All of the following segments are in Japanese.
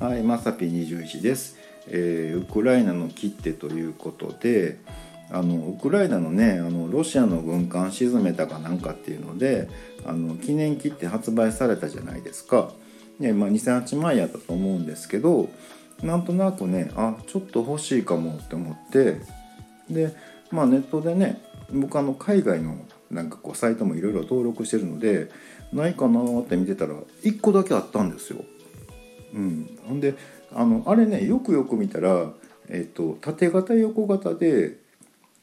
さぴ21です、えー、ウクライナの切手ということであのウクライナのねあのロシアの軍艦沈めたかなんかっていうのであの記念切手発売されたじゃないですか、ねまあ、2008万やったと思うんですけどなんとなくねあちょっと欲しいかもって思ってでまあネットでね僕あの海外のなんかこうサイトもいろいろ登録してるのでないかなって見てたら1個だけあったんですよ。うん、ほんであのあれねよくよく見たら、えっと、縦型横型で、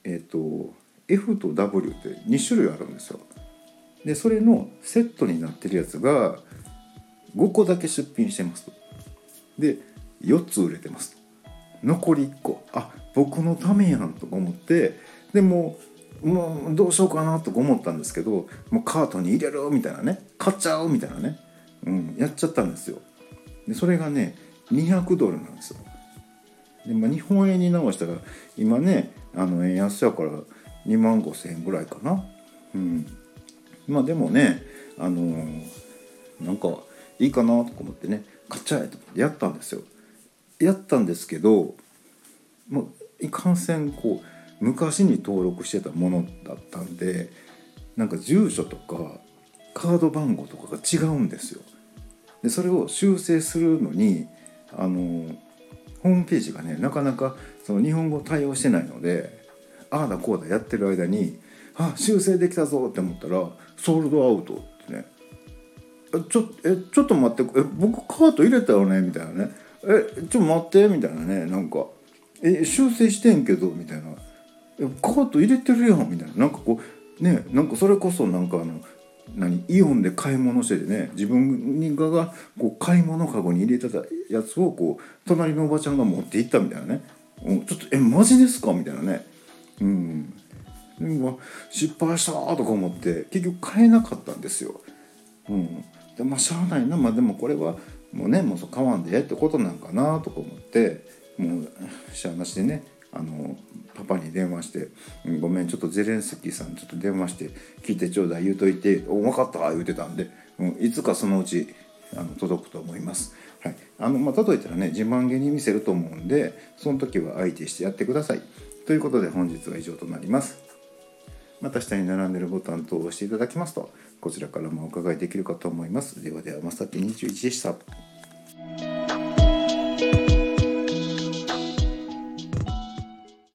えっと、F と W って2種類あるんですよ。でそれのセットになってるやつが5個だけ出品してますと。で4つ売れてますと。残り1個あ僕のためやんとか思ってでももうどうしようかなとか思ったんですけどもうカートに入れるみたいなね買っちゃうみたいなね、うん、やっちゃったんですよでそれがね200ドルなんですよ。で、まあ、日本円に直したら今ねあの円安やから2万5千円ぐらいかな。うん。まあでもねあのー、なんかいいかなとか思ってね買っちゃえと思ってやったんですよ。やったんですけどもういかんせんこう昔に登録してたものだったんでなんか住所とかカード番号とかが違うんですよ。でそれを修正するのにあのホームページがねなかなかその日本語対応してないのでああだこうだやってる間にあ修正できたぞって思ったらソールドアウトってねちょえちょっと待ってえ僕カート入れたよね？みたいなね。えちょっと待って？みたいなね。なんかえ修正してんけど？みたいな。カート入れてるやん？みたいな。なんかこうねなんかそれこそなんかあの何イオンで買い物しててね自分がこう買い物かごに入れてたやつをこう隣のおばちゃんが持って行ったみたいなね。ちょっと「えマジですか?」みたいなね。うん。失敗したとか思って結局買えなかったんですよ。うん、でまあしゃあないな。まあでもこれはもうねもう買わんでえってことなんかなとか思ってもうしゃあなしでねあのパに電話して「ごめんちょっとゼレンスキーさんちょっと電話して聞いてちょうだい言うといてお分かった」言うてたんで、うん、いつかそのうちあの届くと思います。はいあのまあ、届いたらね自慢げに見せると思うんでその時は相手してやってください。ということで本日は以上となります。また下に並んでるボタン等を押していただきますとこちらからもお伺いできるかと思います。ではではまさき21でした。